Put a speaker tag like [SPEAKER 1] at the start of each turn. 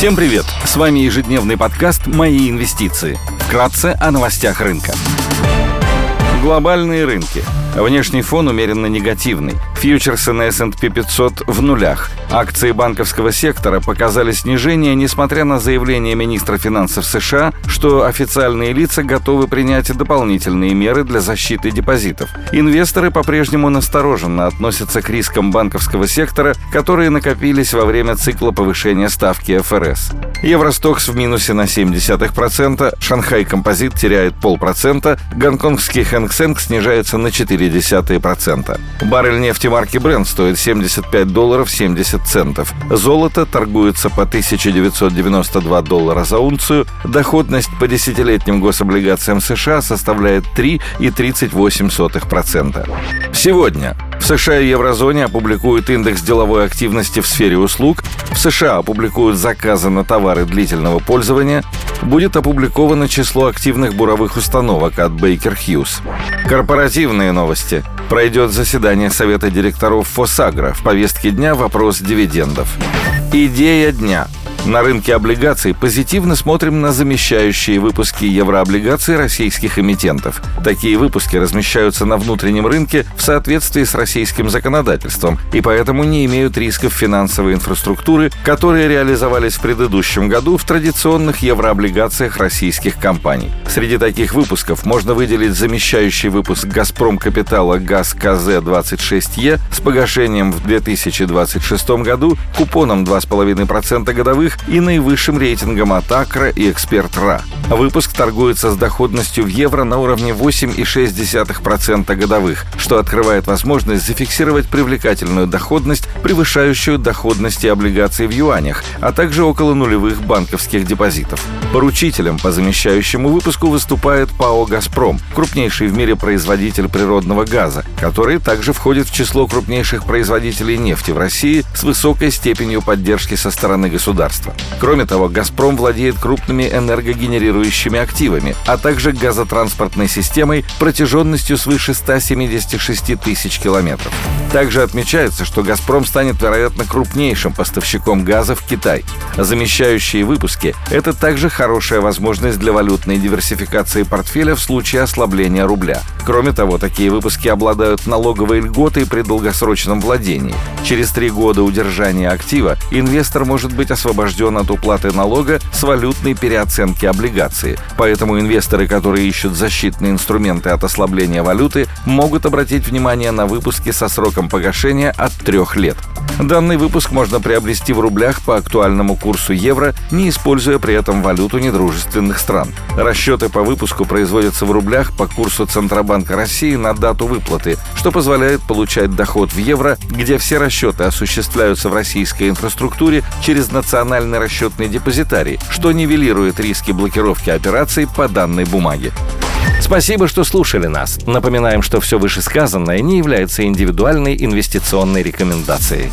[SPEAKER 1] Всем привет! С вами ежедневный подкаст «Мои инвестиции». Вкратце о новостях рынка. Глобальные рынки. Внешний фон умеренно негативный. Фьючерсы на S&P 500 в нулях. Акции банковского сектора показали снижение, несмотря на заявление министра финансов США, что официальные лица готовы принять дополнительные меры для защиты депозитов. Инвесторы по-прежнему настороженно относятся к рискам банковского сектора, которые накопились во время цикла повышения ставки ФРС. Евростокс в минусе на 0,7%, Шанхай Композит теряет полпроцента, гонконгский Хэнк снижается на 0,4%. Баррель нефти марки Brent стоит 75 долларов 70 центов. Золото торгуется по 1992 доллара за унцию. Доходность по десятилетним гособлигациям США составляет 3,38%. Сегодня в США и еврозоне опубликуют индекс деловой активности в сфере услуг, в США опубликуют заказы на товары длительного пользования, будет опубликовано число активных буровых установок от Baker Hughes. Корпоративные новости. Пройдет заседание Совета директоров Фосагра. В повестке дня вопрос дивидендов. Идея дня – на рынке облигаций позитивно смотрим на замещающие выпуски еврооблигаций российских эмитентов. Такие выпуски размещаются на внутреннем рынке в соответствии с российским законодательством и поэтому не имеют рисков финансовой инфраструктуры, которые реализовались в предыдущем году в традиционных еврооблигациях российских компаний. Среди таких выпусков можно выделить замещающий выпуск «Газпром Капитала» ГАЗ КЗ-26Е с погашением в 2026 году купоном 2,5% годовых и наивысшим рейтингом от Акра и Эксперт РА. Выпуск торгуется с доходностью в евро на уровне 8,6% годовых, что открывает возможность зафиксировать привлекательную доходность, превышающую доходности облигаций в юанях, а также около нулевых банковских депозитов. Поручителем по замещающему выпуску выступает ПАО «Газпром», крупнейший в мире производитель природного газа, который также входит в число крупнейших производителей нефти в России с высокой степенью поддержки со стороны государства. Кроме того, «Газпром» владеет крупными энергогенерирующими активами, а также газотранспортной системой протяженностью свыше 176 тысяч километров. Также отмечается, что «Газпром» станет, вероятно, крупнейшим поставщиком газа в Китай. Замещающие выпуски – это также хорошая возможность для валютной диверсификации портфеля в случае ослабления рубля. Кроме того, такие выпуски обладают налоговой льготой при долгосрочном владении. Через три года удержания актива инвестор может быть освобожден от уплаты налога с валютной переоценки облигации. Поэтому инвесторы, которые ищут защитные инструменты от ослабления валюты, могут обратить внимание на выпуски со сроком погашения от трех лет. Данный выпуск можно приобрести в рублях по актуальному курсу евро, не используя при этом валюту недружественных стран. Расчеты по выпуску производятся в рублях по курсу Центробанка России на дату выплаты, что позволяет получать доход в евро, где все расчеты осуществляются в российской инфраструктуре через национальный расчетный депозитарий, что нивелирует риски блокировки операций по данной бумаге. Спасибо, что слушали нас. Напоминаем, что все вышесказанное не является индивидуальной инвестиционной рекомендацией.